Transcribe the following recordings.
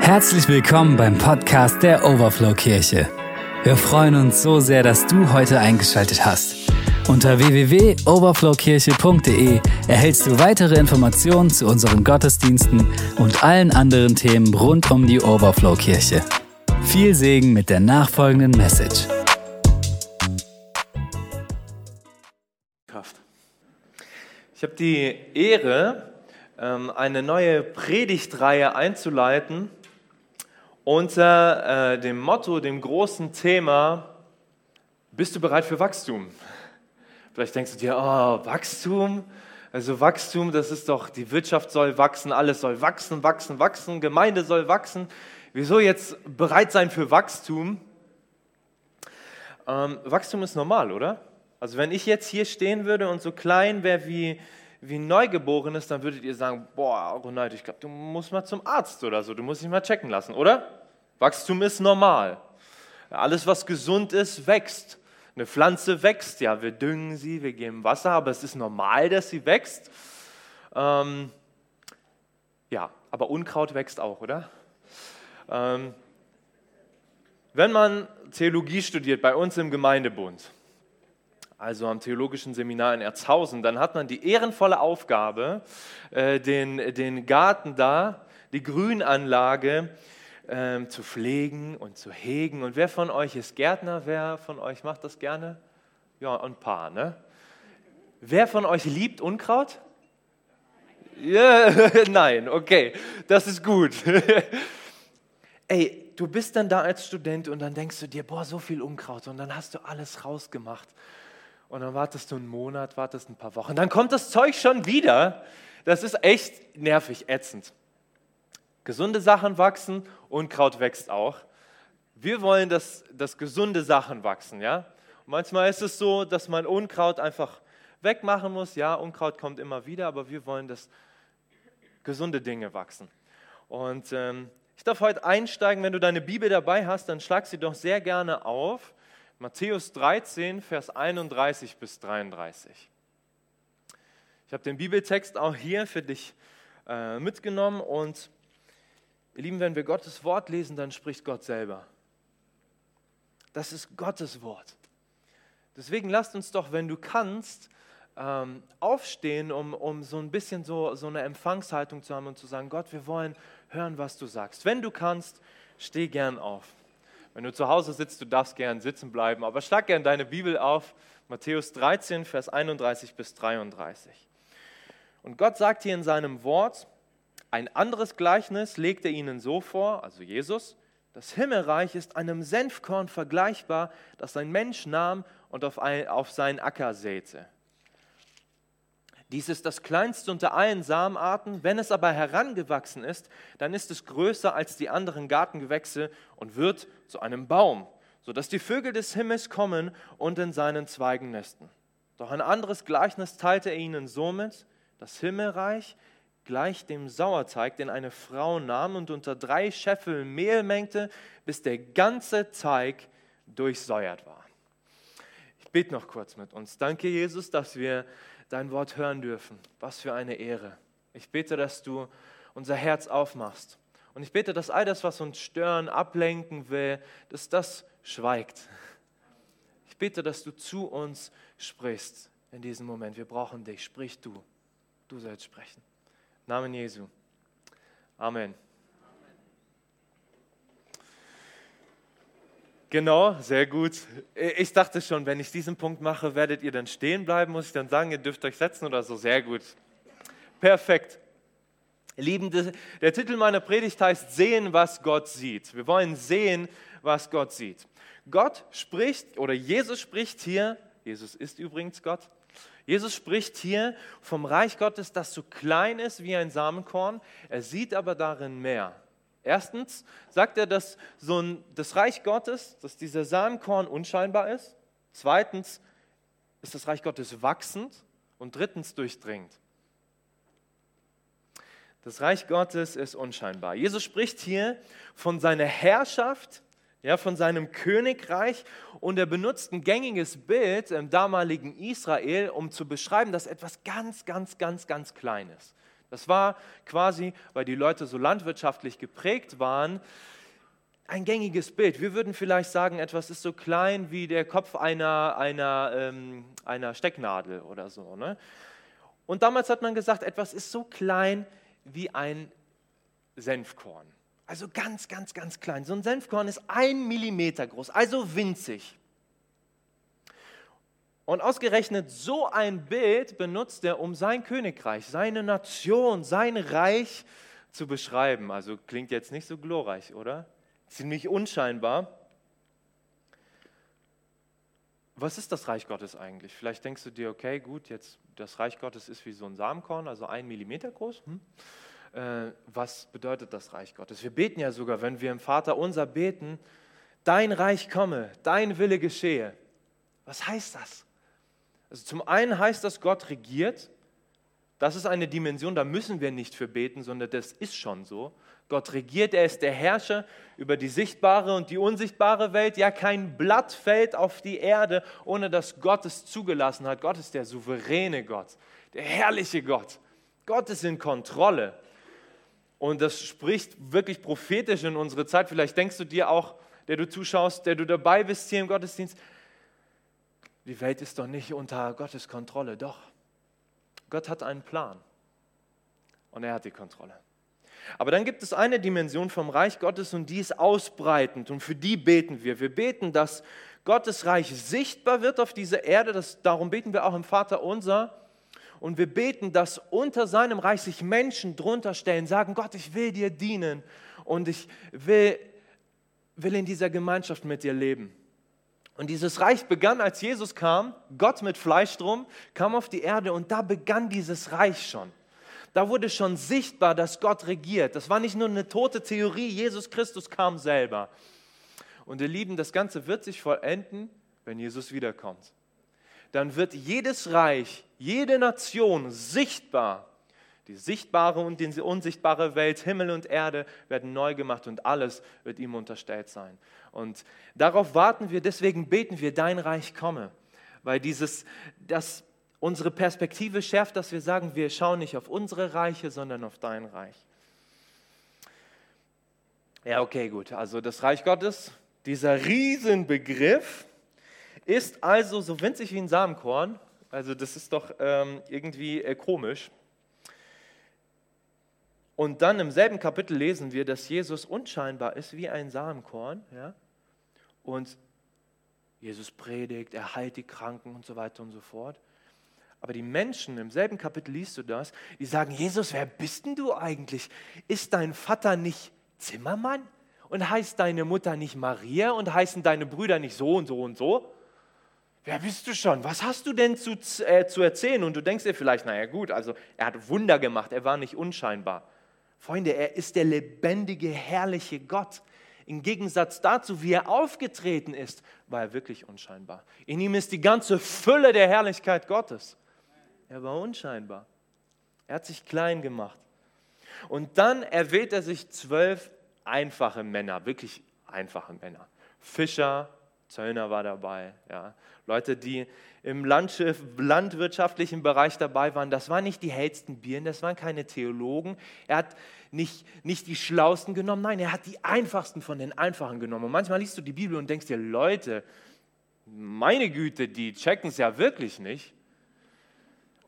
Herzlich willkommen beim Podcast der Overflow Kirche. Wir freuen uns so sehr, dass du heute eingeschaltet hast. Unter www.overflowkirche.de erhältst du weitere Informationen zu unseren Gottesdiensten und allen anderen Themen rund um die Overflow Kirche. Viel Segen mit der nachfolgenden Message. Ich habe die Ehre, ähm, eine neue Predigtreihe einzuleiten unter äh, dem Motto, dem großen Thema, bist du bereit für Wachstum? Vielleicht denkst du dir, oh, Wachstum? Also Wachstum, das ist doch, die Wirtschaft soll wachsen, alles soll wachsen, wachsen, wachsen, Gemeinde soll wachsen. Wieso jetzt bereit sein für Wachstum? Ähm, Wachstum ist normal, oder? Also wenn ich jetzt hier stehen würde und so klein wäre wie, wie ein Neugeborenes, dann würdet ihr sagen, boah, Ronald, ich glaube, du musst mal zum Arzt oder so, du musst dich mal checken lassen, oder? Wachstum ist normal. Alles, was gesund ist, wächst. Eine Pflanze wächst, ja, wir düngen sie, wir geben Wasser, aber es ist normal, dass sie wächst. Ähm, ja, aber Unkraut wächst auch, oder? Ähm, wenn man Theologie studiert bei uns im Gemeindebund, also am Theologischen Seminar in Erzhausen, dann hat man die ehrenvolle Aufgabe, äh, den, den Garten da, die Grünanlage ähm, zu pflegen und zu hegen. Und wer von euch ist Gärtner? Wer von euch macht das gerne? Ja, ein paar, ne? Wer von euch liebt Unkraut? Ja, nein, okay, das ist gut. Ey, du bist dann da als Student und dann denkst du dir, boah, so viel Unkraut und dann hast du alles rausgemacht. Und dann wartest du einen Monat, wartest ein paar Wochen. Dann kommt das Zeug schon wieder. Das ist echt nervig, ätzend. Gesunde Sachen wachsen, Unkraut wächst auch. Wir wollen, dass, dass gesunde Sachen wachsen, ja. Manchmal ist es so, dass man Unkraut einfach wegmachen muss. Ja, Unkraut kommt immer wieder, aber wir wollen, dass gesunde Dinge wachsen. Und ähm, ich darf heute einsteigen, wenn du deine Bibel dabei hast, dann schlag sie doch sehr gerne auf. Matthäus 13, Vers 31 bis 33. Ich habe den Bibeltext auch hier für dich äh, mitgenommen und ihr Lieben, wenn wir Gottes Wort lesen, dann spricht Gott selber. Das ist Gottes Wort. Deswegen lasst uns doch, wenn du kannst, ähm, aufstehen, um, um so ein bisschen so, so eine Empfangshaltung zu haben und zu sagen, Gott, wir wollen hören, was du sagst. Wenn du kannst, steh gern auf. Wenn du zu Hause sitzt, du darfst gern sitzen bleiben, aber schlag gern deine Bibel auf, Matthäus 13, Vers 31 bis 33. Und Gott sagt hier in seinem Wort, ein anderes Gleichnis legt er ihnen so vor, also Jesus, das Himmelreich ist einem Senfkorn vergleichbar, das ein Mensch nahm und auf, ein, auf seinen Acker säte. Dies ist das kleinste unter allen Samenarten. Wenn es aber herangewachsen ist, dann ist es größer als die anderen Gartengewächse und wird zu einem Baum, sodass die Vögel des Himmels kommen und in seinen Zweigen nesten. Doch ein anderes Gleichnis teilte er ihnen somit, das Himmelreich gleicht dem Sauerteig, den eine Frau nahm und unter drei Scheffel Mehl mengte, bis der ganze Teig durchsäuert war. Ich bete noch kurz mit uns. Danke, Jesus, dass wir dein Wort hören dürfen. Was für eine Ehre. Ich bete, dass du unser Herz aufmachst. Und ich bete, dass all das, was uns stören, ablenken will, dass das schweigt. Ich bete, dass du zu uns sprichst in diesem Moment. Wir brauchen dich. Sprich du. Du sollst sprechen. Namen Jesu. Amen. Genau, sehr gut. Ich dachte schon, wenn ich diesen Punkt mache, werdet ihr dann stehen bleiben, muss ich dann sagen, ihr dürft euch setzen oder so. Sehr gut. Perfekt. Lieben, der Titel meiner Predigt heißt Sehen, was Gott sieht. Wir wollen sehen, was Gott sieht. Gott spricht, oder Jesus spricht hier, Jesus ist übrigens Gott, Jesus spricht hier vom Reich Gottes, das so klein ist wie ein Samenkorn, er sieht aber darin mehr. Erstens sagt er, dass so ein, das Reich Gottes, dass dieser Samenkorn unscheinbar ist. Zweitens ist das Reich Gottes wachsend. Und drittens durchdringend. Das Reich Gottes ist unscheinbar. Jesus spricht hier von seiner Herrschaft, ja, von seinem Königreich und er benutzt ein gängiges Bild im damaligen Israel, um zu beschreiben, dass etwas ganz, ganz, ganz, ganz klein ist. Das war quasi, weil die Leute so landwirtschaftlich geprägt waren, ein gängiges Bild. Wir würden vielleicht sagen, etwas ist so klein wie der Kopf einer, einer, ähm, einer Stecknadel oder so. Ne? Und damals hat man gesagt, etwas ist so klein wie ein Senfkorn. Also ganz, ganz, ganz klein. So ein Senfkorn ist ein Millimeter groß, also winzig. Und ausgerechnet so ein Bild benutzt er, um sein Königreich, seine Nation, sein Reich zu beschreiben. Also klingt jetzt nicht so glorreich, oder? Ziemlich unscheinbar. Was ist das Reich Gottes eigentlich? Vielleicht denkst du dir, okay, gut, jetzt das Reich Gottes ist wie so ein Samenkorn, also ein Millimeter groß. Hm? Äh, was bedeutet das Reich Gottes? Wir beten ja sogar, wenn wir im Vater unser beten, dein Reich komme, dein Wille geschehe. Was heißt das? Also zum einen heißt das, Gott regiert. Das ist eine Dimension, da müssen wir nicht für beten, sondern das ist schon so. Gott regiert, er ist der Herrscher über die sichtbare und die unsichtbare Welt. Ja, kein Blatt fällt auf die Erde, ohne dass Gott es zugelassen hat. Gott ist der souveräne Gott, der herrliche Gott. Gott ist in Kontrolle. Und das spricht wirklich prophetisch in unsere Zeit. Vielleicht denkst du dir auch, der du zuschaust, der du dabei bist hier im Gottesdienst, die Welt ist doch nicht unter Gottes Kontrolle. Doch, Gott hat einen Plan und er hat die Kontrolle. Aber dann gibt es eine Dimension vom Reich Gottes und die ist ausbreitend und für die beten wir. Wir beten, dass Gottes Reich sichtbar wird auf dieser Erde. Das, darum beten wir auch im Vater unser. Und wir beten, dass unter seinem Reich sich Menschen drunter stellen, sagen, Gott, ich will dir dienen und ich will, will in dieser Gemeinschaft mit dir leben. Und dieses Reich begann, als Jesus kam, Gott mit Fleisch drum, kam auf die Erde und da begann dieses Reich schon. Da wurde schon sichtbar, dass Gott regiert. Das war nicht nur eine tote Theorie, Jesus Christus kam selber. Und ihr Lieben, das Ganze wird sich vollenden, wenn Jesus wiederkommt. Dann wird jedes Reich, jede Nation sichtbar die sichtbare und die unsichtbare Welt, Himmel und Erde werden neu gemacht und alles wird ihm unterstellt sein. Und darauf warten wir, deswegen beten wir, dein Reich komme. Weil dieses, das unsere Perspektive schärft, dass wir sagen, wir schauen nicht auf unsere Reiche, sondern auf dein Reich. Ja, okay, gut. Also das Reich Gottes, dieser Riesenbegriff, ist also so winzig wie ein Samenkorn. Also das ist doch ähm, irgendwie äh, komisch. Und dann im selben Kapitel lesen wir, dass Jesus unscheinbar ist wie ein Samenkorn. Ja? Und Jesus predigt, er heilt die Kranken und so weiter und so fort. Aber die Menschen, im selben Kapitel liest du das, die sagen, Jesus, wer bist denn du eigentlich? Ist dein Vater nicht Zimmermann? Und heißt deine Mutter nicht Maria? Und heißen deine Brüder nicht so und so und so? Wer bist du schon? Was hast du denn zu, äh, zu erzählen? Und du denkst dir vielleicht, naja gut, also er hat Wunder gemacht, er war nicht unscheinbar. Freunde, er ist der lebendige, herrliche Gott. Im Gegensatz dazu, wie er aufgetreten ist, war er wirklich unscheinbar. In ihm ist die ganze Fülle der Herrlichkeit Gottes. Er war unscheinbar. Er hat sich klein gemacht. Und dann erwählt er sich zwölf einfache Männer, wirklich einfache Männer. Fischer, Zöllner war dabei, ja. Leute, die im Landschiff, landwirtschaftlichen Bereich dabei waren. Das waren nicht die hellsten Bieren, das waren keine Theologen. Er hat nicht, nicht die Schlausten genommen, nein, er hat die einfachsten von den Einfachen genommen. Und manchmal liest du die Bibel und denkst dir, Leute, meine Güte, die checken es ja wirklich nicht.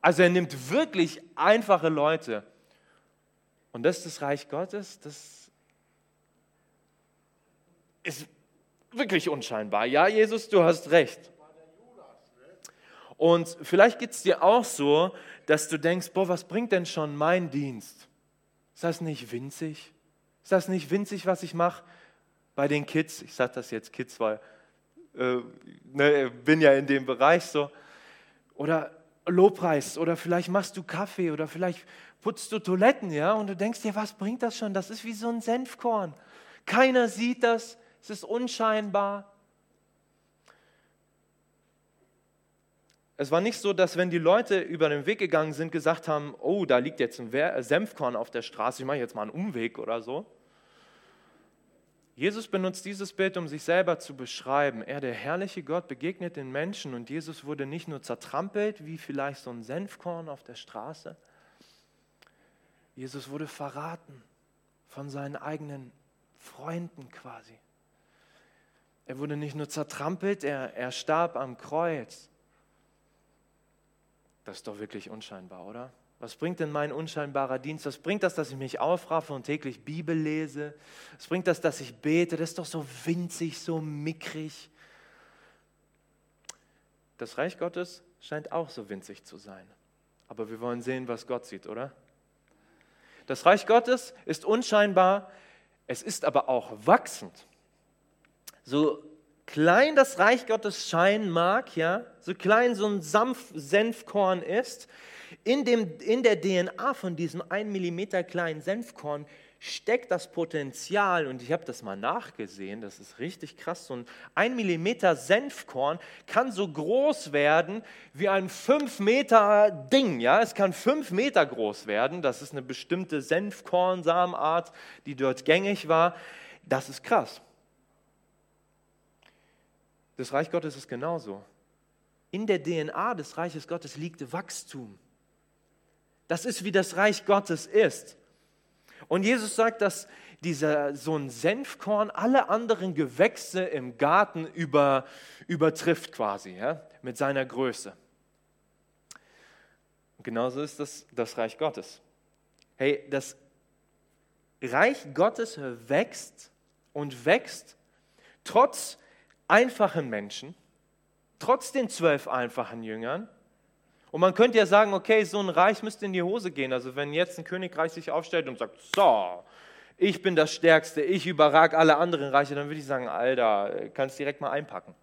Also er nimmt wirklich einfache Leute. Und das ist das Reich Gottes, das ist wirklich unscheinbar. Ja, Jesus, du hast recht. Und vielleicht geht es dir auch so, dass du denkst, boah, was bringt denn schon mein Dienst? Ist das nicht winzig? Ist das nicht winzig, was ich mache bei den Kids? Ich sage das jetzt Kids, weil äh, ne, bin ja in dem Bereich so. Oder Lobpreis oder vielleicht machst du Kaffee oder vielleicht putzt du Toiletten, ja, und du denkst dir, was bringt das schon? Das ist wie so ein Senfkorn. Keiner sieht das, es ist unscheinbar. Es war nicht so, dass wenn die Leute über den Weg gegangen sind, gesagt haben, oh, da liegt jetzt ein Senfkorn auf der Straße, ich mache jetzt mal einen Umweg oder so. Jesus benutzt dieses Bild, um sich selber zu beschreiben. Er, der herrliche Gott, begegnet den Menschen und Jesus wurde nicht nur zertrampelt, wie vielleicht so ein Senfkorn auf der Straße. Jesus wurde verraten von seinen eigenen Freunden quasi. Er wurde nicht nur zertrampelt, er, er starb am Kreuz. Das ist doch wirklich unscheinbar, oder? Was bringt denn mein unscheinbarer Dienst? Was bringt das, dass ich mich aufraffe und täglich Bibel lese? Was bringt das, dass ich bete? Das ist doch so winzig, so mickrig. Das Reich Gottes scheint auch so winzig zu sein. Aber wir wollen sehen, was Gott sieht, oder? Das Reich Gottes ist unscheinbar, es ist aber auch wachsend. So klein das Reich Gottes scheinen mag, ja, so klein so ein Sanf Senfkorn ist, in, dem, in der DNA von diesem 1 mm kleinen Senfkorn steckt das Potenzial, und ich habe das mal nachgesehen, das ist richtig krass, so ein 1 mm Senfkorn kann so groß werden wie ein 5 Meter Ding. Ja? Es kann 5 Meter groß werden, das ist eine bestimmte Senfkornsamenart, die dort gängig war. Das ist krass. Das Reich Gottes ist genauso. In der DNA des Reiches Gottes liegt Wachstum. Das ist, wie das Reich Gottes ist. Und Jesus sagt, dass dieser, so ein Senfkorn alle anderen Gewächse im Garten über, übertrifft quasi, ja, mit seiner Größe. Und genauso ist das das Reich Gottes. Hey, das Reich Gottes wächst und wächst trotz einfachen Menschen, trotz den zwölf einfachen Jüngern, und man könnte ja sagen, okay, so ein Reich müsste in die Hose gehen. Also wenn jetzt ein Königreich sich aufstellt und sagt, so, ich bin das Stärkste, ich überrag alle anderen Reiche, dann würde ich sagen, Alter, kannst direkt mal einpacken.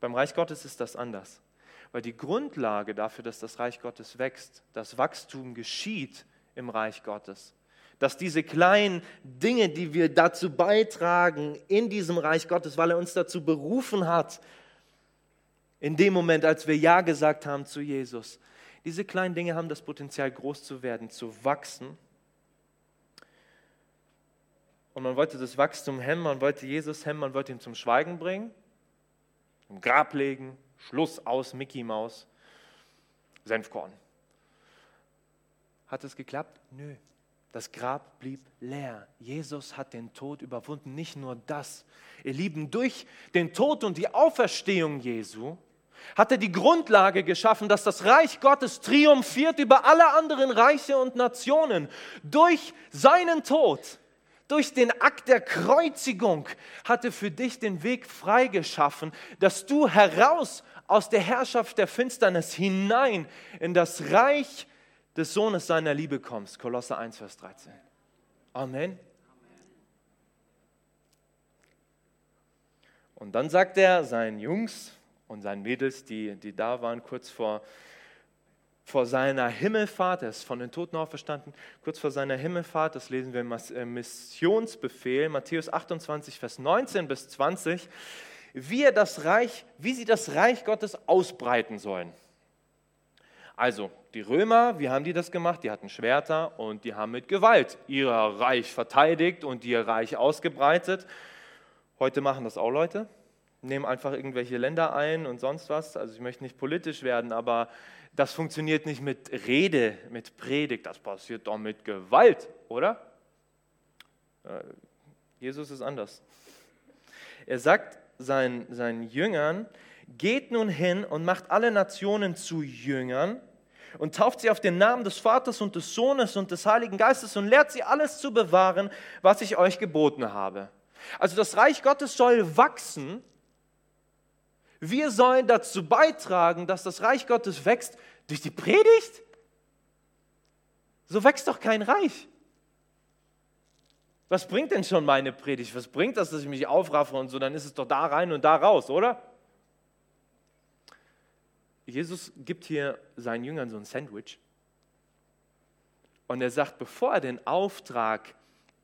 Beim Reich Gottes ist das anders. Weil die Grundlage dafür, dass das Reich Gottes wächst, das Wachstum geschieht im Reich Gottes, dass diese kleinen Dinge, die wir dazu beitragen in diesem Reich Gottes, weil er uns dazu berufen hat, in dem Moment, als wir Ja gesagt haben zu Jesus. Diese kleinen Dinge haben das Potenzial, groß zu werden, zu wachsen. Und man wollte das Wachstum hemmen, man wollte Jesus hemmen, man wollte ihn zum Schweigen bringen, im Grab legen, Schluss aus Mickey Maus, Senfkorn. Hat es geklappt? Nö. Das Grab blieb leer. Jesus hat den Tod überwunden. Nicht nur das. Ihr Lieben, durch den Tod und die Auferstehung Jesu hat er die Grundlage geschaffen, dass das Reich Gottes triumphiert über alle anderen Reiche und Nationen. Durch seinen Tod, durch den Akt der Kreuzigung hat er für dich den Weg freigeschaffen, dass du heraus aus der Herrschaft der Finsternis hinein in das Reich des Sohnes seiner Liebe kommst. Kolosse 1, Vers 13. Amen. Und dann sagt er seinen Jungs, und seinen Mädels, die, die da waren, kurz vor, vor seiner Himmelfahrt, er ist von den Toten auferstanden, kurz vor seiner Himmelfahrt, das lesen wir im äh, Missionsbefehl, Matthäus 28, Vers 19 bis 20, wie, er das Reich, wie sie das Reich Gottes ausbreiten sollen. Also, die Römer, wie haben die das gemacht? Die hatten Schwerter und die haben mit Gewalt ihr Reich verteidigt und ihr Reich ausgebreitet. Heute machen das auch Leute nehmen einfach irgendwelche Länder ein und sonst was. Also ich möchte nicht politisch werden, aber das funktioniert nicht mit Rede, mit Predigt, das passiert doch mit Gewalt, oder? Äh, Jesus ist anders. Er sagt seinen, seinen Jüngern, geht nun hin und macht alle Nationen zu Jüngern und tauft sie auf den Namen des Vaters und des Sohnes und des Heiligen Geistes und lehrt sie alles zu bewahren, was ich euch geboten habe. Also das Reich Gottes soll wachsen wir sollen dazu beitragen, dass das Reich Gottes wächst durch die Predigt. So wächst doch kein Reich. Was bringt denn schon meine Predigt? Was bringt das, dass ich mich aufraffe und so? Dann ist es doch da rein und da raus, oder? Jesus gibt hier seinen Jüngern so ein Sandwich. Und er sagt, bevor er den Auftrag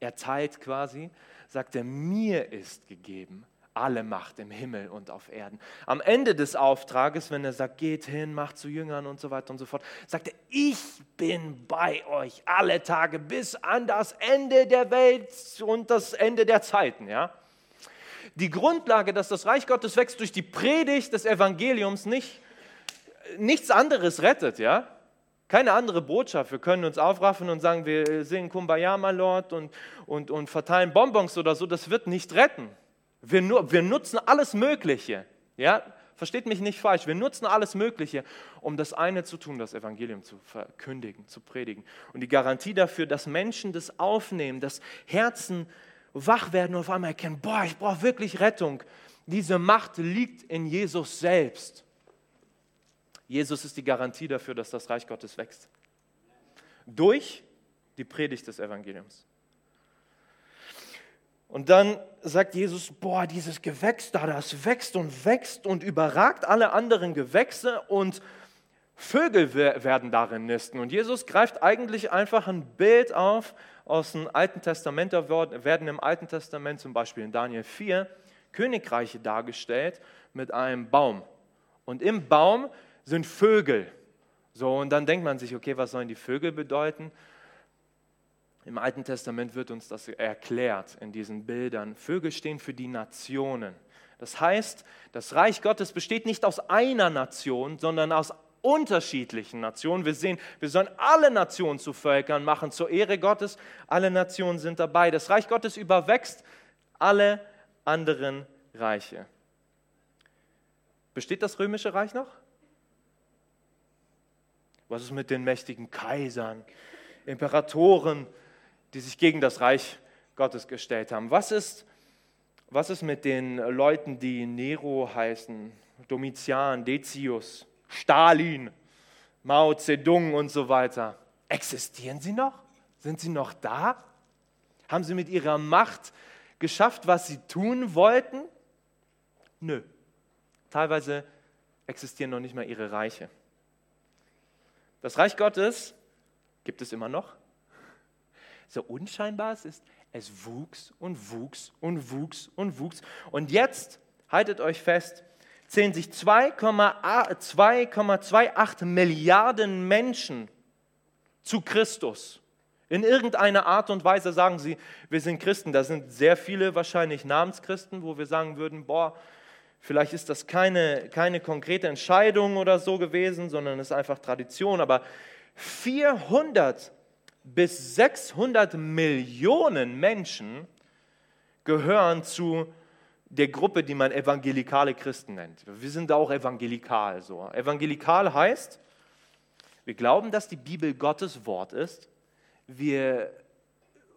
erteilt quasi, sagt er, mir ist gegeben alle Macht im Himmel und auf Erden. Am Ende des Auftrages, wenn er sagt, geht hin, macht zu Jüngern und so weiter und so fort, sagt er, ich bin bei euch alle Tage bis an das Ende der Welt und das Ende der Zeiten. Ja? Die Grundlage, dass das Reich Gottes wächst durch die Predigt des Evangeliums, nicht, nichts anderes rettet. Ja? Keine andere Botschaft. Wir können uns aufraffen und sagen, wir singen Kumbaya, my Lord, und, und, und verteilen Bonbons oder so. Das wird nicht retten. Wir, nur, wir nutzen alles Mögliche. Ja? Versteht mich nicht falsch. Wir nutzen alles Mögliche, um das eine zu tun, das Evangelium zu verkündigen, zu predigen. Und die Garantie dafür, dass Menschen das aufnehmen, dass Herzen wach werden und auf einmal erkennen, boah, ich brauche wirklich Rettung. Diese Macht liegt in Jesus selbst. Jesus ist die Garantie dafür, dass das Reich Gottes wächst. Durch die Predigt des Evangeliums. Und dann sagt Jesus, boah, dieses Gewächs da, das wächst und wächst und überragt alle anderen Gewächse und Vögel werden darin nisten. Und Jesus greift eigentlich einfach ein Bild auf aus dem Alten Testament. Da werden im Alten Testament zum Beispiel in Daniel 4 Königreiche dargestellt mit einem Baum. Und im Baum sind Vögel. So, und dann denkt man sich, okay, was sollen die Vögel bedeuten? Im Alten Testament wird uns das erklärt in diesen Bildern. Vögel stehen für die Nationen. Das heißt, das Reich Gottes besteht nicht aus einer Nation, sondern aus unterschiedlichen Nationen. Wir sehen, wir sollen alle Nationen zu Völkern machen, zur Ehre Gottes. Alle Nationen sind dabei. Das Reich Gottes überwächst alle anderen Reiche. Besteht das römische Reich noch? Was ist mit den mächtigen Kaisern, Imperatoren, die sich gegen das Reich Gottes gestellt haben? Was ist, was ist mit den Leuten, die Nero heißen, Domitian, Decius, Stalin, Mao Zedong und so weiter? Existieren sie noch? Sind sie noch da? Haben sie mit ihrer Macht geschafft, was sie tun wollten? Nö. Teilweise existieren noch nicht mal ihre Reiche. Das Reich Gottes gibt es immer noch. So unscheinbar es ist, es wuchs und wuchs und wuchs und wuchs. Und jetzt, haltet euch fest, zählen sich 2,28 Milliarden Menschen zu Christus. In irgendeiner Art und Weise sagen sie, wir sind Christen. Da sind sehr viele wahrscheinlich Namenschristen, wo wir sagen würden, boah, Vielleicht ist das keine, keine konkrete Entscheidung oder so gewesen, sondern es ist einfach Tradition. Aber 400 bis 600 Millionen Menschen gehören zu der Gruppe, die man evangelikale Christen nennt. Wir sind auch evangelikal so. Evangelikal heißt, wir glauben, dass die Bibel Gottes Wort ist. Wir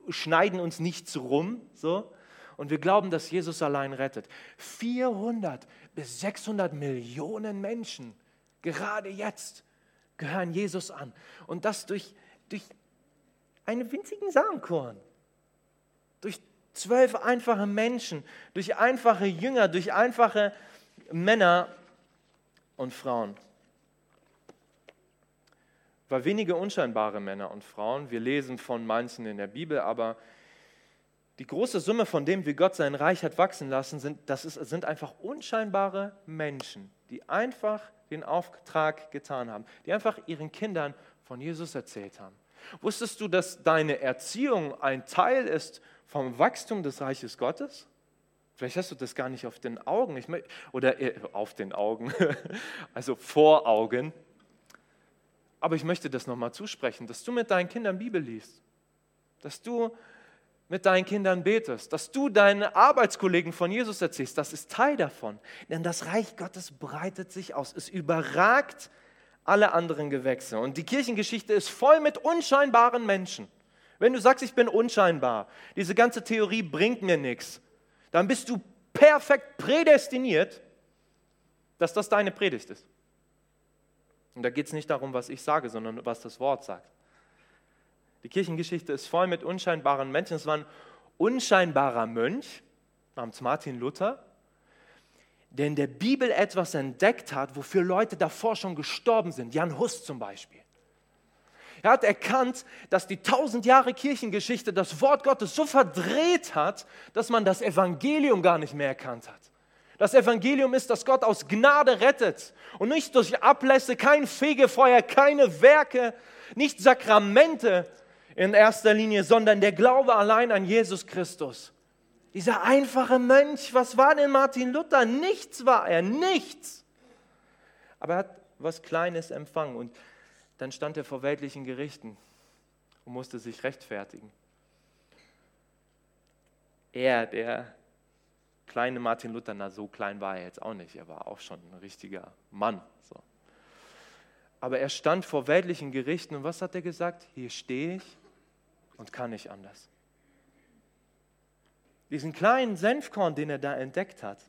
schneiden uns nichts rum, so, und wir glauben, dass Jesus allein rettet. 400 bis 600 Millionen Menschen, gerade jetzt, gehören Jesus an. Und das durch, durch einen winzigen Samenkorn. Durch zwölf einfache Menschen, durch einfache Jünger, durch einfache Männer und Frauen. Weil wenige unscheinbare Männer und Frauen, wir lesen von manchen in der Bibel, aber die große Summe von dem, wie Gott sein Reich hat wachsen lassen, sind, das ist, sind einfach unscheinbare Menschen, die einfach den Auftrag getan haben, die einfach ihren Kindern von Jesus erzählt haben. Wusstest du, dass deine Erziehung ein Teil ist vom Wachstum des Reiches Gottes? Vielleicht hast du das gar nicht auf den Augen, ich, oder äh, auf den Augen, also vor Augen. Aber ich möchte das nochmal zusprechen, dass du mit deinen Kindern Bibel liest, dass du mit deinen Kindern betest, dass du deinen Arbeitskollegen von Jesus erzählst, das ist Teil davon. Denn das Reich Gottes breitet sich aus. Es überragt alle anderen Gewächse. Und die Kirchengeschichte ist voll mit unscheinbaren Menschen. Wenn du sagst, ich bin unscheinbar, diese ganze Theorie bringt mir nichts, dann bist du perfekt prädestiniert, dass das deine Predigt ist. Und da geht es nicht darum, was ich sage, sondern was das Wort sagt. Die Kirchengeschichte ist voll mit unscheinbaren Menschen. Es war ein unscheinbarer Mönch namens Martin Luther, der in der Bibel etwas entdeckt hat, wofür Leute davor schon gestorben sind. Jan Hus zum Beispiel. Er hat erkannt, dass die tausend Jahre Kirchengeschichte das Wort Gottes so verdreht hat, dass man das Evangelium gar nicht mehr erkannt hat. Das Evangelium ist, dass Gott aus Gnade rettet und nicht durch Ablässe, kein Fegefeuer, keine Werke, nicht Sakramente, in erster Linie, sondern der Glaube allein an Jesus Christus. Dieser einfache Mönch, was war denn Martin Luther? Nichts war er, nichts. Aber er hat was Kleines empfangen. Und dann stand er vor weltlichen Gerichten und musste sich rechtfertigen. Er, der kleine Martin Luther, na so klein war er jetzt auch nicht, er war auch schon ein richtiger Mann. So. Aber er stand vor weltlichen Gerichten und was hat er gesagt? Hier stehe ich und kann nicht anders. Diesen kleinen Senfkorn, den er da entdeckt hat,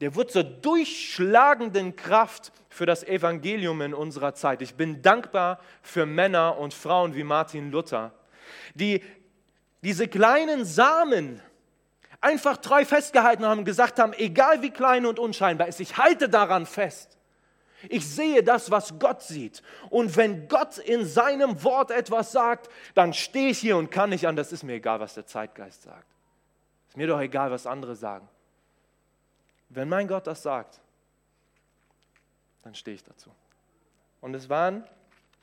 der wird zur durchschlagenden Kraft für das Evangelium in unserer Zeit. Ich bin dankbar für Männer und Frauen wie Martin Luther, die diese kleinen Samen einfach treu festgehalten haben und gesagt haben, egal wie klein und unscheinbar ist, ich halte daran fest. Ich sehe das, was Gott sieht. Und wenn Gott in seinem Wort etwas sagt, dann stehe ich hier und kann nicht an. Das ist mir egal, was der Zeitgeist sagt. Ist mir doch egal, was andere sagen. Wenn mein Gott das sagt, dann stehe ich dazu. Und es waren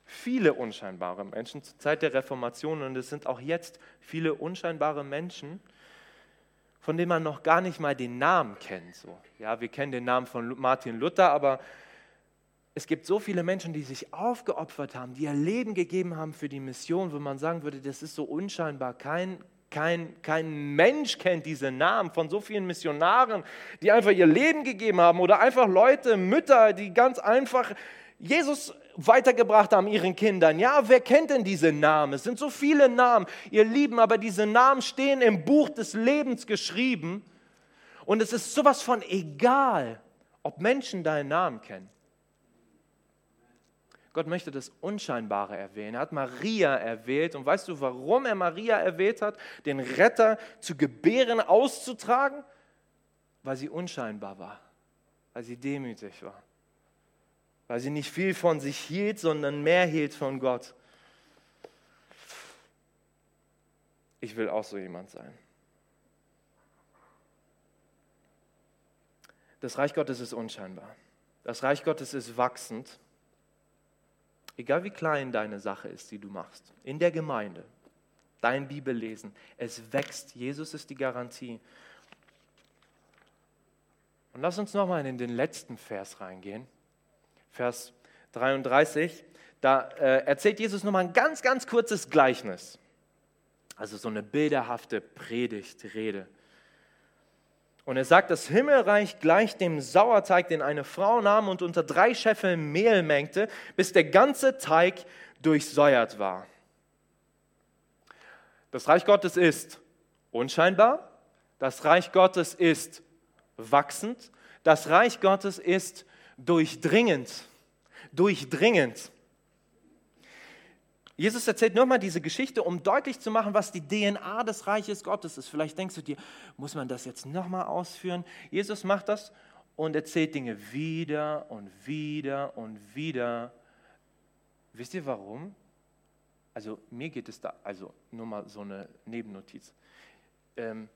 viele unscheinbare Menschen zur Zeit der Reformation und es sind auch jetzt viele unscheinbare Menschen, von denen man noch gar nicht mal den Namen kennt. So. Ja, wir kennen den Namen von Martin Luther, aber es gibt so viele Menschen, die sich aufgeopfert haben, die ihr Leben gegeben haben für die Mission, wo man sagen würde, das ist so unscheinbar. Kein, kein, kein Mensch kennt diese Namen von so vielen Missionaren, die einfach ihr Leben gegeben haben oder einfach Leute, Mütter, die ganz einfach Jesus weitergebracht haben ihren Kindern. Ja, wer kennt denn diese Namen? Es sind so viele Namen, ihr Lieben, aber diese Namen stehen im Buch des Lebens geschrieben und es ist sowas von egal, ob Menschen deinen Namen kennen. Gott möchte das Unscheinbare erwähnen. Er hat Maria erwählt. Und weißt du, warum er Maria erwählt hat, den Retter zu gebären, auszutragen? Weil sie unscheinbar war, weil sie demütig war, weil sie nicht viel von sich hielt, sondern mehr hielt von Gott. Ich will auch so jemand sein. Das Reich Gottes ist unscheinbar. Das Reich Gottes ist wachsend. Egal wie klein deine Sache ist, die du machst, in der Gemeinde, dein Bibellesen, es wächst. Jesus ist die Garantie. Und lass uns nochmal in den letzten Vers reingehen. Vers 33. Da äh, erzählt Jesus nochmal ein ganz, ganz kurzes Gleichnis. Also so eine bilderhafte Predigt, Rede. Und er sagt, das Himmelreich gleicht dem Sauerteig, den eine Frau nahm und unter drei Scheffeln Mehl mengte, bis der ganze Teig durchsäuert war. Das Reich Gottes ist unscheinbar, das Reich Gottes ist wachsend, das Reich Gottes ist durchdringend, durchdringend. Jesus erzählt nochmal diese Geschichte, um deutlich zu machen, was die DNA des Reiches Gottes ist. Vielleicht denkst du dir, muss man das jetzt nochmal ausführen? Jesus macht das und erzählt Dinge wieder und wieder und wieder. Wisst ihr warum? Also mir geht es da, also nur mal so eine Nebennotiz. Ähm,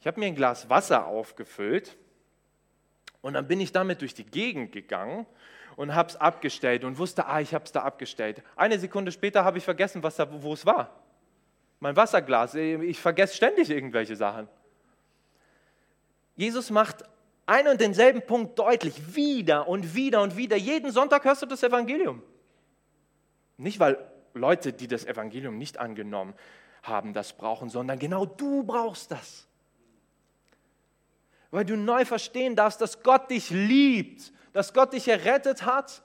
ich habe mir ein Glas Wasser aufgefüllt und dann bin ich damit durch die Gegend gegangen und habe es abgestellt und wusste, ah, ich habe es da abgestellt. Eine Sekunde später habe ich vergessen, was da, wo es war. Mein Wasserglas. Ich vergesse ständig irgendwelche Sachen. Jesus macht einen und denselben Punkt deutlich, wieder und wieder und wieder. Jeden Sonntag hörst du das Evangelium. Nicht, weil Leute, die das Evangelium nicht angenommen haben, das brauchen, sondern genau du brauchst das. Weil du neu verstehen darfst, dass Gott dich liebt dass Gott dich errettet hat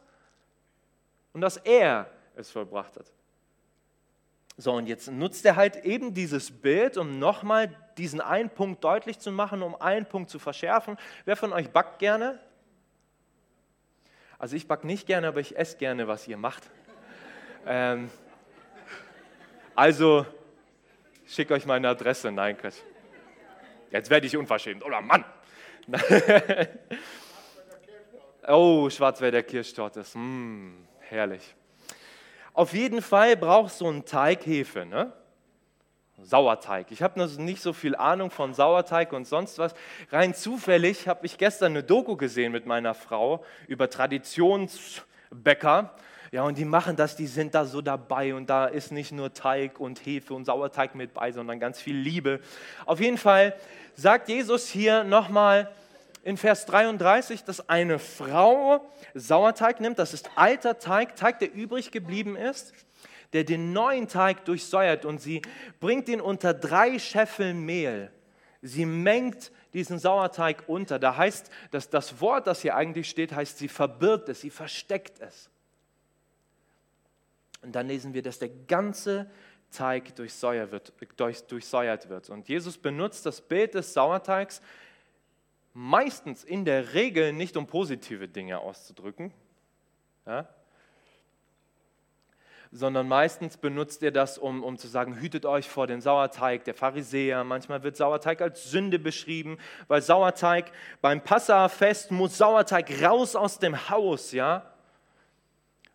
und dass er es vollbracht hat. So, und jetzt nutzt er halt eben dieses Bild, um nochmal diesen einen Punkt deutlich zu machen, um einen Punkt zu verschärfen. Wer von euch backt gerne? Also ich backe nicht gerne, aber ich esse gerne, was ihr macht. Ähm, also schicke euch meine Adresse. Nein, Chris. Jetzt werde ich unverschämt. Oder Mann. Oh, Schwarzwälder Kirschtorte, mm, herrlich. Auf jeden Fall brauchst du einen Teighefe, ne? Sauerteig. Ich habe nicht so viel Ahnung von Sauerteig und sonst was. Rein zufällig habe ich gestern eine Doku gesehen mit meiner Frau über Traditionsbäcker. Ja, und die machen das, die sind da so dabei und da ist nicht nur Teig und Hefe und Sauerteig mit bei, sondern ganz viel Liebe. Auf jeden Fall sagt Jesus hier nochmal, in Vers 33, dass eine Frau Sauerteig nimmt, das ist alter Teig, Teig, der übrig geblieben ist, der den neuen Teig durchsäuert und sie bringt ihn unter drei Scheffeln Mehl. Sie mengt diesen Sauerteig unter. Da heißt, dass das Wort, das hier eigentlich steht, heißt, sie verbirgt es, sie versteckt es. Und dann lesen wir, dass der ganze Teig durchsäuert wird, durchsäuert wird. Und Jesus benutzt das Bild des Sauerteigs meistens in der Regel nicht, um positive Dinge auszudrücken, ja, sondern meistens benutzt er das, um, um zu sagen, hütet euch vor den Sauerteig der Pharisäer. Manchmal wird Sauerteig als Sünde beschrieben, weil Sauerteig beim Passafest muss Sauerteig raus aus dem Haus, ja.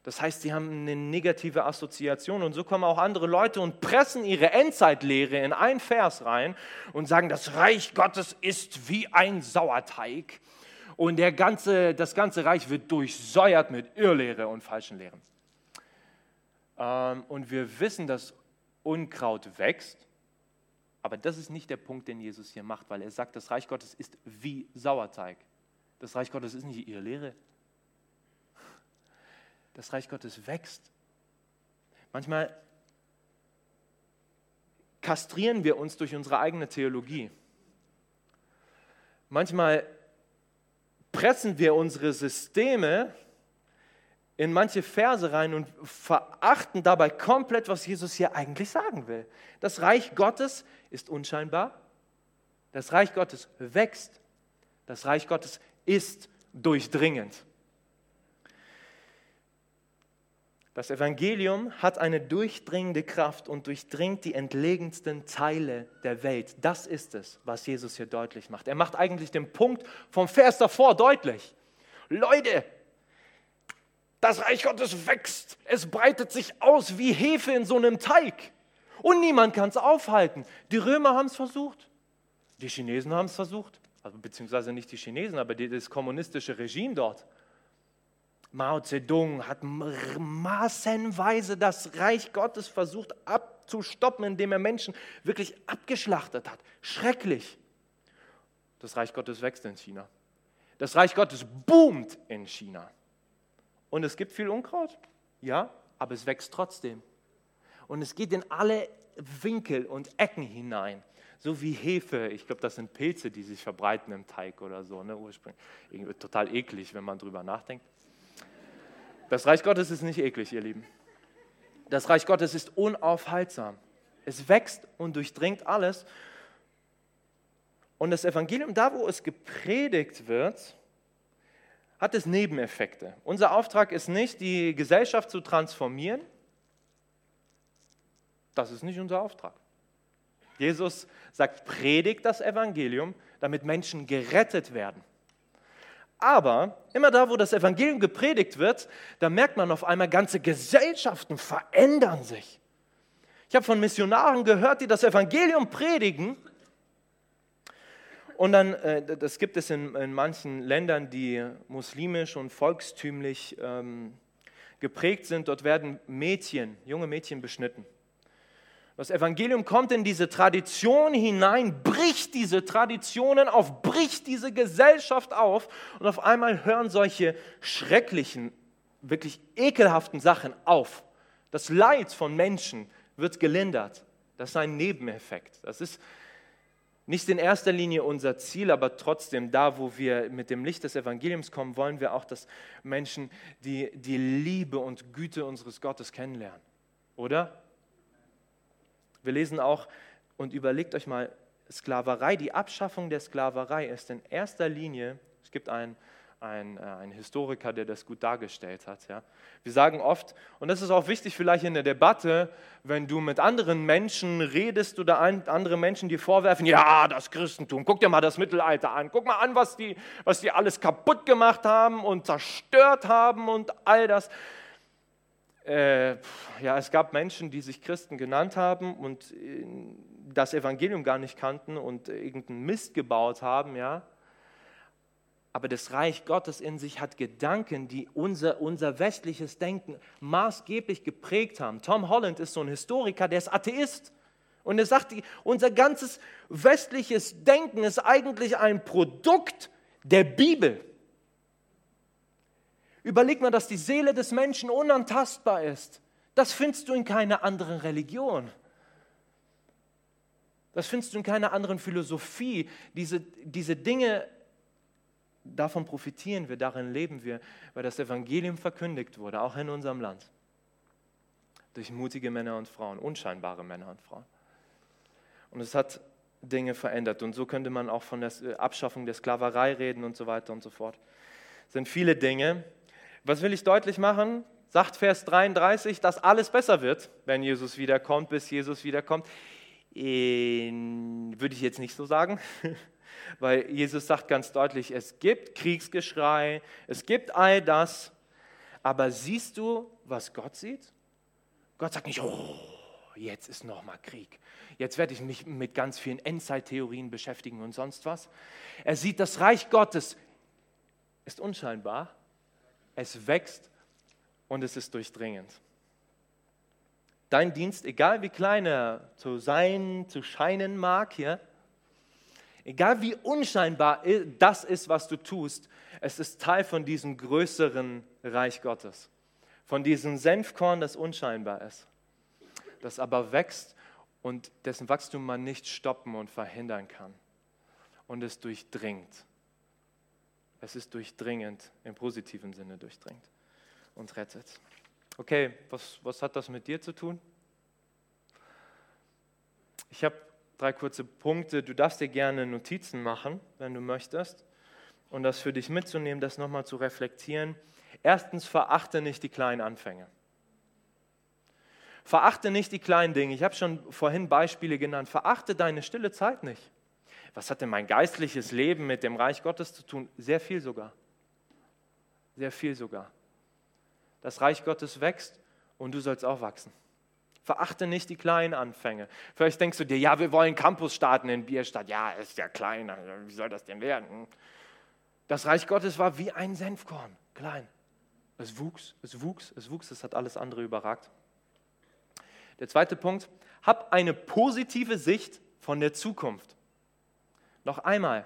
Das heißt, sie haben eine negative Assoziation und so kommen auch andere Leute und pressen ihre Endzeitlehre in einen Vers rein und sagen, das Reich Gottes ist wie ein Sauerteig und der ganze, das ganze Reich wird durchsäuert mit Irrlehre und falschen Lehren. Ähm, und wir wissen, dass Unkraut wächst, aber das ist nicht der Punkt, den Jesus hier macht, weil er sagt, das Reich Gottes ist wie Sauerteig. Das Reich Gottes ist nicht Irrlehre, das Reich Gottes wächst. Manchmal kastrieren wir uns durch unsere eigene Theologie. Manchmal pressen wir unsere Systeme in manche Verse rein und verachten dabei komplett, was Jesus hier eigentlich sagen will. Das Reich Gottes ist unscheinbar. Das Reich Gottes wächst. Das Reich Gottes ist durchdringend. Das Evangelium hat eine durchdringende Kraft und durchdringt die entlegensten Teile der Welt. Das ist es, was Jesus hier deutlich macht. Er macht eigentlich den Punkt vom Vers davor deutlich. Leute, das Reich Gottes wächst. Es breitet sich aus wie Hefe in so einem Teig. Und niemand kann es aufhalten. Die Römer haben es versucht. Die Chinesen haben es versucht. Also, beziehungsweise nicht die Chinesen, aber das kommunistische Regime dort. Mao Zedong hat massenweise das Reich Gottes versucht abzustoppen, indem er Menschen wirklich abgeschlachtet hat. Schrecklich. Das Reich Gottes wächst in China. Das Reich Gottes boomt in China. Und es gibt viel Unkraut, ja, aber es wächst trotzdem. Und es geht in alle Winkel und Ecken hinein. So wie Hefe, ich glaube, das sind Pilze, die sich verbreiten im Teig oder so, ne, ursprünglich. Total eklig, wenn man drüber nachdenkt. Das Reich Gottes ist nicht eklig, ihr Lieben. Das Reich Gottes ist unaufhaltsam. Es wächst und durchdringt alles. Und das Evangelium, da wo es gepredigt wird, hat es Nebeneffekte. Unser Auftrag ist nicht, die Gesellschaft zu transformieren. Das ist nicht unser Auftrag. Jesus sagt, predigt das Evangelium, damit Menschen gerettet werden. Aber immer da, wo das Evangelium gepredigt wird, da merkt man auf einmal, ganze Gesellschaften verändern sich. Ich habe von Missionaren gehört, die das Evangelium predigen. Und dann, äh, das gibt es in, in, manchen Ländern, die muslimisch und volkstümlich ähm, geprägt sind. Dort werden Mädchen, junge Mädchen beschnitten. Das Evangelium kommt in diese Tradition hinein, bricht diese Traditionen auf, bricht diese Gesellschaft auf und auf einmal hören solche schrecklichen, wirklich ekelhaften Sachen auf. Das Leid von Menschen wird gelindert. Das ist ein Nebeneffekt. Das ist nicht in erster Linie unser Ziel, aber trotzdem da, wo wir mit dem Licht des Evangeliums kommen, wollen wir auch, dass Menschen die, die Liebe und Güte unseres Gottes kennenlernen. Oder? Wir lesen auch, und überlegt euch mal, Sklaverei, die Abschaffung der Sklaverei ist in erster Linie, es gibt einen, ein, äh, ein Historiker, der das gut dargestellt hat. Ja. Wir sagen oft, und das ist auch wichtig vielleicht in der Debatte, wenn du mit anderen Menschen redest oder ein, andere Menschen dir vorwerfen, ja, das Christentum, guck dir mal das Mittelalter an, guck mal an, was die, was die alles kaputt gemacht haben und zerstört haben und all das äh, ja, es gab Menschen, die sich Christen genannt haben und äh, das Evangelium gar nicht kannten und irgendeinen Mist gebaut haben, ja. Aber das Reich Gottes in sich hat Gedanken, die unser, unser westliches Denken maßgeblich geprägt haben. Tom Holland ist so ein Historiker, der ist Atheist. Und er sagt, unser ganzes westliches Denken ist eigentlich ein Produkt der Bibel. Überleg mal, dass die Seele des Menschen unantastbar ist. Das findest du in keiner anderen Religion. Das findest du in keiner anderen Philosophie. Diese, diese Dinge, davon profitieren wir, darin leben wir, weil das Evangelium verkündigt wurde, auch in unserem Land. Durch mutige Männer und Frauen, unscheinbare Männer und Frauen. Und es hat Dinge verändert. Und so könnte man auch von der Abschaffung der Sklaverei reden und so weiter und so fort. Es sind viele Dinge. Was will ich deutlich machen? Sagt Vers 33, dass alles besser wird, wenn Jesus wiederkommt, bis Jesus wiederkommt. In, würde ich jetzt nicht so sagen, weil Jesus sagt ganz deutlich, es gibt Kriegsgeschrei, es gibt all das, aber siehst du, was Gott sieht? Gott sagt nicht, oh, jetzt ist nochmal Krieg. Jetzt werde ich mich mit ganz vielen Endzeittheorien beschäftigen und sonst was. Er sieht, das Reich Gottes ist unscheinbar, es wächst und es ist durchdringend dein Dienst, egal wie klein er zu sein, zu scheinen mag hier, egal wie unscheinbar das ist, was du tust, es ist Teil von diesem größeren Reich Gottes, von diesem Senfkorn, das unscheinbar ist, das aber wächst und dessen Wachstum man nicht stoppen und verhindern kann. Und es durchdringt. Es ist durchdringend, im positiven Sinne durchdringt und rettet. Okay, was, was hat das mit dir zu tun? Ich habe drei kurze Punkte. Du darfst dir gerne Notizen machen, wenn du möchtest, und das für dich mitzunehmen, das nochmal zu reflektieren. Erstens, verachte nicht die kleinen Anfänge. Verachte nicht die kleinen Dinge. Ich habe schon vorhin Beispiele genannt. Verachte deine stille Zeit nicht. Was hat denn mein geistliches Leben mit dem Reich Gottes zu tun? Sehr viel sogar. Sehr viel sogar. Das Reich Gottes wächst und du sollst auch wachsen. Verachte nicht die kleinen Anfänge. Vielleicht denkst du dir, ja, wir wollen Campus starten in Bierstadt. Ja, ist ja klein, also wie soll das denn werden? Das Reich Gottes war wie ein Senfkorn, klein. Es wuchs, es wuchs, es wuchs, es hat alles andere überragt. Der zweite Punkt, hab eine positive Sicht von der Zukunft. Noch einmal,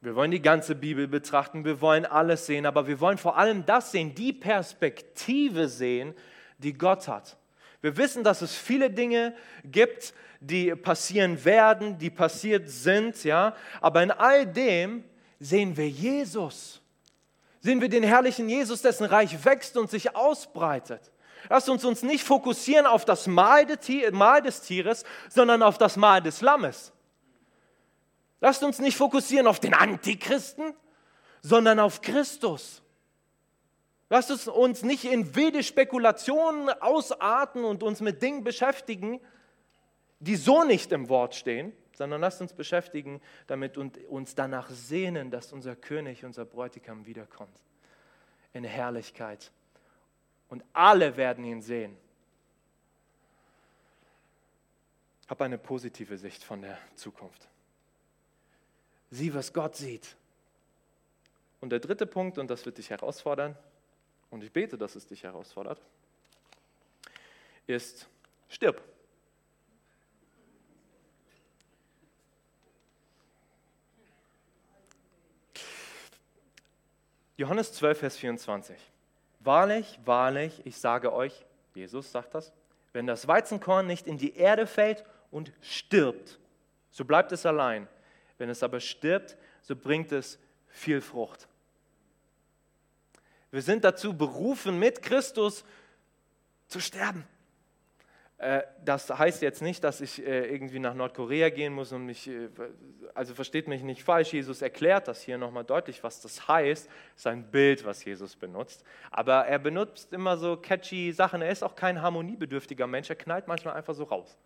wir wollen die ganze Bibel betrachten, wir wollen alles sehen, aber wir wollen vor allem das sehen, die Perspektive sehen, die Gott hat. Wir wissen, dass es viele Dinge gibt, die passieren werden, die passiert sind, ja, aber in all dem sehen wir Jesus. Sehen wir den herrlichen Jesus, dessen Reich wächst und sich ausbreitet. Lasst uns uns nicht fokussieren auf das Mahl des Tieres, sondern auf das Mahl des Lammes. Lasst uns nicht fokussieren auf den Antichristen, sondern auf Christus. Lasst uns uns nicht in wilde Spekulationen ausarten und uns mit Dingen beschäftigen, die so nicht im Wort stehen, sondern lasst uns beschäftigen damit und uns danach sehnen, dass unser König, unser Bräutigam wiederkommt. In Herrlichkeit. Und alle werden ihn sehen. Hab eine positive Sicht von der Zukunft. Sieh, was Gott sieht. Und der dritte Punkt, und das wird dich herausfordern, und ich bete, dass es dich herausfordert, ist, stirb. Johannes 12, Vers 24. Wahrlich, wahrlich, ich sage euch, Jesus sagt das, wenn das Weizenkorn nicht in die Erde fällt und stirbt, so bleibt es allein. Wenn es aber stirbt, so bringt es viel Frucht. Wir sind dazu berufen, mit Christus zu sterben. Äh, das heißt jetzt nicht, dass ich äh, irgendwie nach Nordkorea gehen muss und mich, äh, also versteht mich nicht falsch, Jesus erklärt das hier nochmal deutlich, was das heißt. Das ist ein Bild, was Jesus benutzt. Aber er benutzt immer so catchy Sachen. Er ist auch kein harmoniebedürftiger Mensch, er knallt manchmal einfach so raus.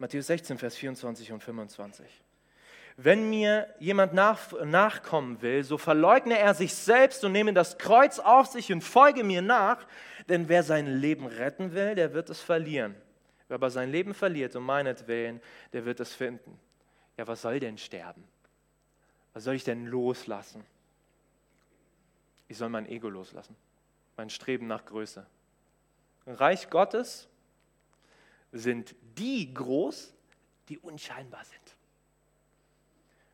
Matthäus 16, Vers 24 und 25. Wenn mir jemand nach, nachkommen will, so verleugne er sich selbst und nehme das Kreuz auf sich und folge mir nach, denn wer sein Leben retten will, der wird es verlieren. Wer aber sein Leben verliert um meinetwillen, der wird es finden. Ja, was soll denn sterben? Was soll ich denn loslassen? Ich soll mein Ego loslassen, mein Streben nach Größe. Reich Gottes sind die groß, die unscheinbar sind.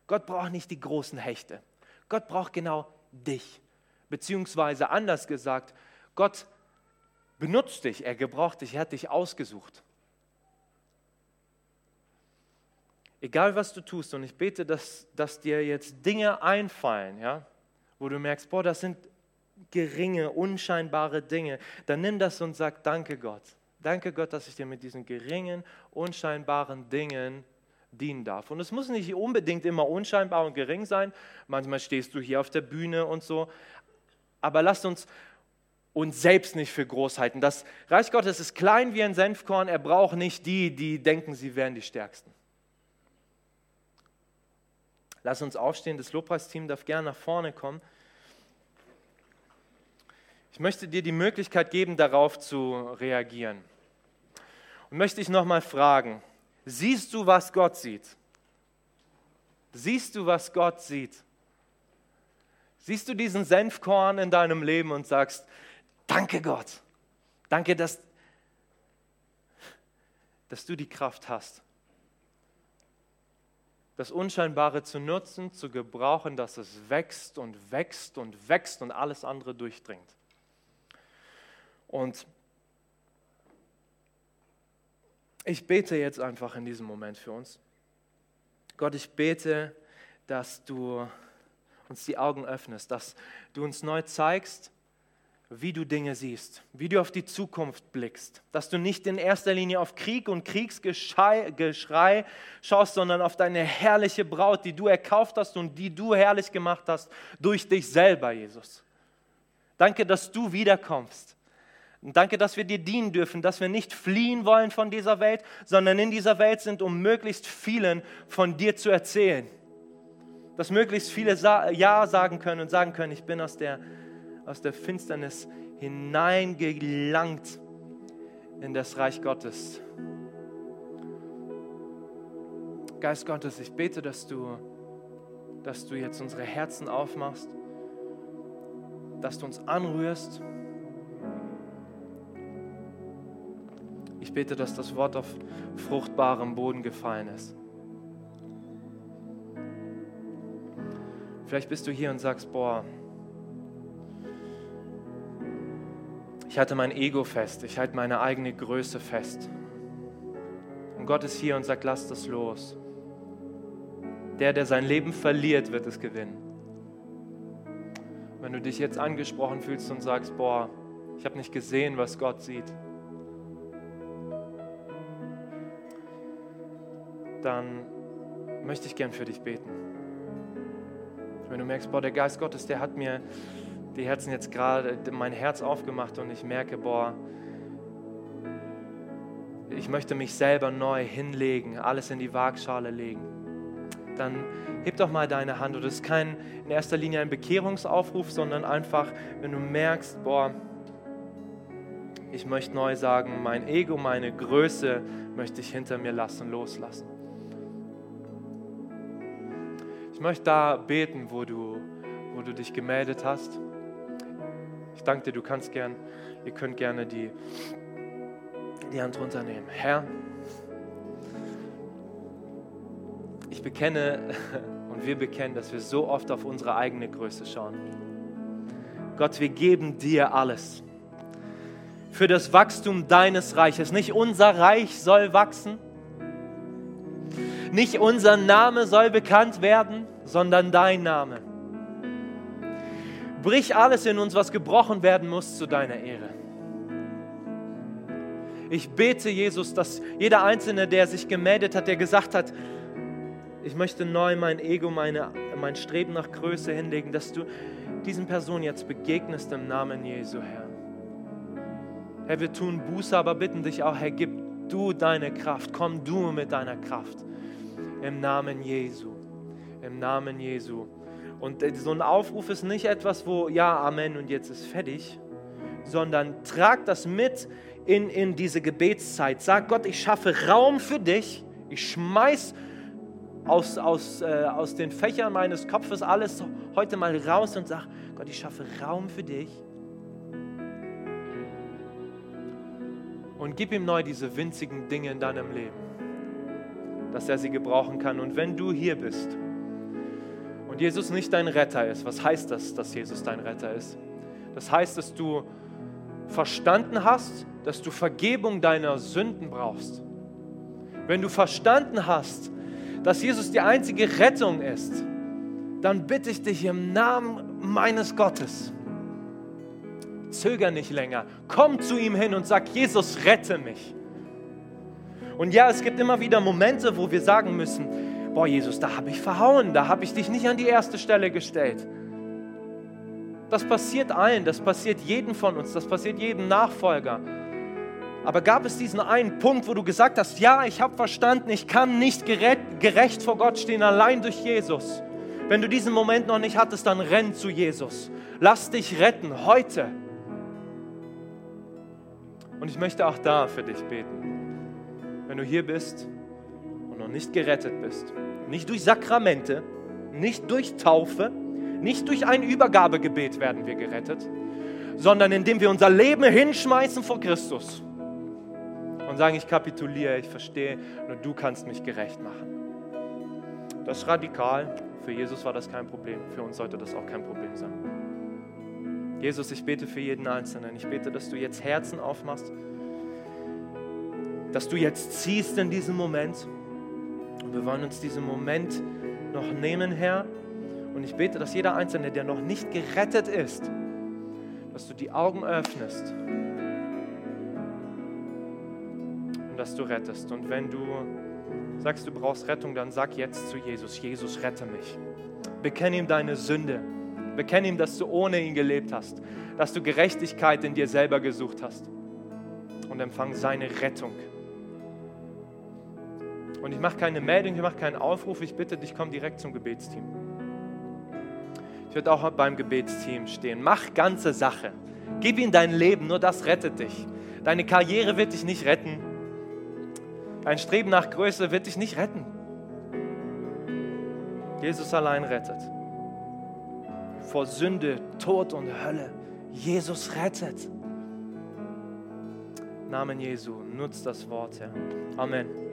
Gott braucht nicht die großen Hechte. Gott braucht genau dich. Beziehungsweise anders gesagt, Gott benutzt dich, er gebraucht dich, er hat dich ausgesucht. Egal was du tust, und ich bete, dass, dass dir jetzt Dinge einfallen, ja, wo du merkst, boah, das sind geringe, unscheinbare Dinge, dann nimm das und sag, danke Gott. Danke Gott, dass ich dir mit diesen geringen, unscheinbaren Dingen dienen darf. Und es muss nicht unbedingt immer unscheinbar und gering sein. Manchmal stehst du hier auf der Bühne und so. Aber lasst uns uns selbst nicht für groß halten. Das Reich Gottes ist klein wie ein Senfkorn. Er braucht nicht die, die denken, sie wären die Stärksten. Lass uns aufstehen. Das Lobpreisteam darf gerne nach vorne kommen. Ich möchte dir die Möglichkeit geben, darauf zu reagieren. Und möchte ich nochmal fragen, siehst du, was Gott sieht? Siehst du, was Gott sieht? Siehst du diesen Senfkorn in deinem Leben und sagst, danke Gott, danke, dass, dass du die Kraft hast, das Unscheinbare zu nutzen, zu gebrauchen, dass es wächst und wächst und wächst und alles andere durchdringt. Und ich bete jetzt einfach in diesem Moment für uns. Gott, ich bete, dass du uns die Augen öffnest, dass du uns neu zeigst, wie du Dinge siehst, wie du auf die Zukunft blickst, dass du nicht in erster Linie auf Krieg und Kriegsgeschrei schaust, sondern auf deine herrliche Braut, die du erkauft hast und die du herrlich gemacht hast durch dich selber, Jesus. Danke, dass du wiederkommst. Und danke, dass wir dir dienen dürfen, dass wir nicht fliehen wollen von dieser Welt, sondern in dieser Welt sind, um möglichst vielen von dir zu erzählen. Dass möglichst viele Ja sagen können und sagen können, ich bin aus der, aus der Finsternis hineingelangt in das Reich Gottes. Geist Gottes, ich bete, dass du, dass du jetzt unsere Herzen aufmachst, dass du uns anrührst Ich bete, dass das Wort auf fruchtbarem Boden gefallen ist. Vielleicht bist du hier und sagst, boah, ich halte mein Ego fest, ich halte meine eigene Größe fest. Und Gott ist hier und sagt, lass das los. Der, der sein Leben verliert, wird es gewinnen. Wenn du dich jetzt angesprochen fühlst und sagst, boah, ich habe nicht gesehen, was Gott sieht, dann möchte ich gern für dich beten. Wenn du merkst, boah, der Geist Gottes, der hat mir die Herzen jetzt gerade, mein Herz aufgemacht und ich merke, boah, ich möchte mich selber neu hinlegen, alles in die Waagschale legen. Dann heb doch mal deine Hand. Und das ist kein in erster Linie ein Bekehrungsaufruf, sondern einfach, wenn du merkst, boah, ich möchte neu sagen, mein Ego, meine Größe möchte ich hinter mir lassen, loslassen. Ich möchte da beten, wo du, wo du dich gemeldet hast. Ich danke dir, du kannst gern, ihr könnt gerne die, die Hand runternehmen. Herr, ich bekenne und wir bekennen, dass wir so oft auf unsere eigene Größe schauen. Gott, wir geben dir alles für das Wachstum deines Reiches. Nicht unser Reich soll wachsen, nicht unser Name soll bekannt werden, sondern dein Name. Brich alles in uns, was gebrochen werden muss, zu deiner Ehre. Ich bete, Jesus, dass jeder Einzelne, der sich gemeldet hat, der gesagt hat, ich möchte neu mein Ego, meine, mein Streben nach Größe hinlegen, dass du diesen Personen jetzt begegnest im Namen Jesu, Herr. Herr, wir tun Buße, aber bitten dich auch, Herr, gib du deine Kraft, komm du mit deiner Kraft im Namen Jesu. Im Namen Jesu. Und so ein Aufruf ist nicht etwas, wo ja, Amen und jetzt ist fertig, sondern trag das mit in, in diese Gebetszeit. Sag Gott, ich schaffe Raum für dich. Ich schmeiß aus, aus, äh, aus den Fächern meines Kopfes alles heute mal raus und sag, Gott, ich schaffe Raum für dich. Und gib ihm neu diese winzigen Dinge in deinem Leben dass er sie gebrauchen kann. Und wenn du hier bist und Jesus nicht dein Retter ist, was heißt das, dass Jesus dein Retter ist? Das heißt, dass du verstanden hast, dass du Vergebung deiner Sünden brauchst. Wenn du verstanden hast, dass Jesus die einzige Rettung ist, dann bitte ich dich im Namen meines Gottes, zöger nicht länger, komm zu ihm hin und sag, Jesus, rette mich. Und ja, es gibt immer wieder Momente, wo wir sagen müssen, boah Jesus, da habe ich verhauen, da habe ich dich nicht an die erste Stelle gestellt. Das passiert allen, das passiert jedem von uns, das passiert jedem Nachfolger. Aber gab es diesen einen Punkt, wo du gesagt hast, ja, ich habe verstanden, ich kann nicht gerecht vor Gott stehen, allein durch Jesus. Wenn du diesen Moment noch nicht hattest, dann renn zu Jesus. Lass dich retten, heute. Und ich möchte auch da für dich beten. Wenn du hier bist und noch nicht gerettet bist, nicht durch Sakramente, nicht durch Taufe, nicht durch ein Übergabegebet werden wir gerettet, sondern indem wir unser Leben hinschmeißen vor Christus und sagen, ich kapituliere, ich verstehe, nur du kannst mich gerecht machen. Das ist radikal. Für Jesus war das kein Problem. Für uns sollte das auch kein Problem sein. Jesus, ich bete für jeden Einzelnen. Ich bete, dass du jetzt Herzen aufmachst, dass du jetzt ziehst in diesem Moment. Und wir wollen uns diesen Moment noch nehmen, Herr. Und ich bete, dass jeder Einzelne, der noch nicht gerettet ist, dass du die Augen öffnest und dass du rettest. Und wenn du sagst, du brauchst Rettung, dann sag jetzt zu Jesus, Jesus, rette mich. Bekenn ihm deine Sünde. Bekenn ihm, dass du ohne ihn gelebt hast, dass du Gerechtigkeit in dir selber gesucht hast. Und empfang seine Rettung. Und ich mache keine Meldung, ich mache keinen Aufruf, ich bitte dich, komm direkt zum Gebetsteam. Ich werde auch beim Gebetsteam stehen. Mach ganze Sache. Gib ihm dein Leben, nur das rettet dich. Deine Karriere wird dich nicht retten. Dein Streben nach Größe wird dich nicht retten. Jesus allein rettet. Vor Sünde, Tod und Hölle. Jesus rettet. Namen Jesu, nutzt das Wort, Herr. Amen.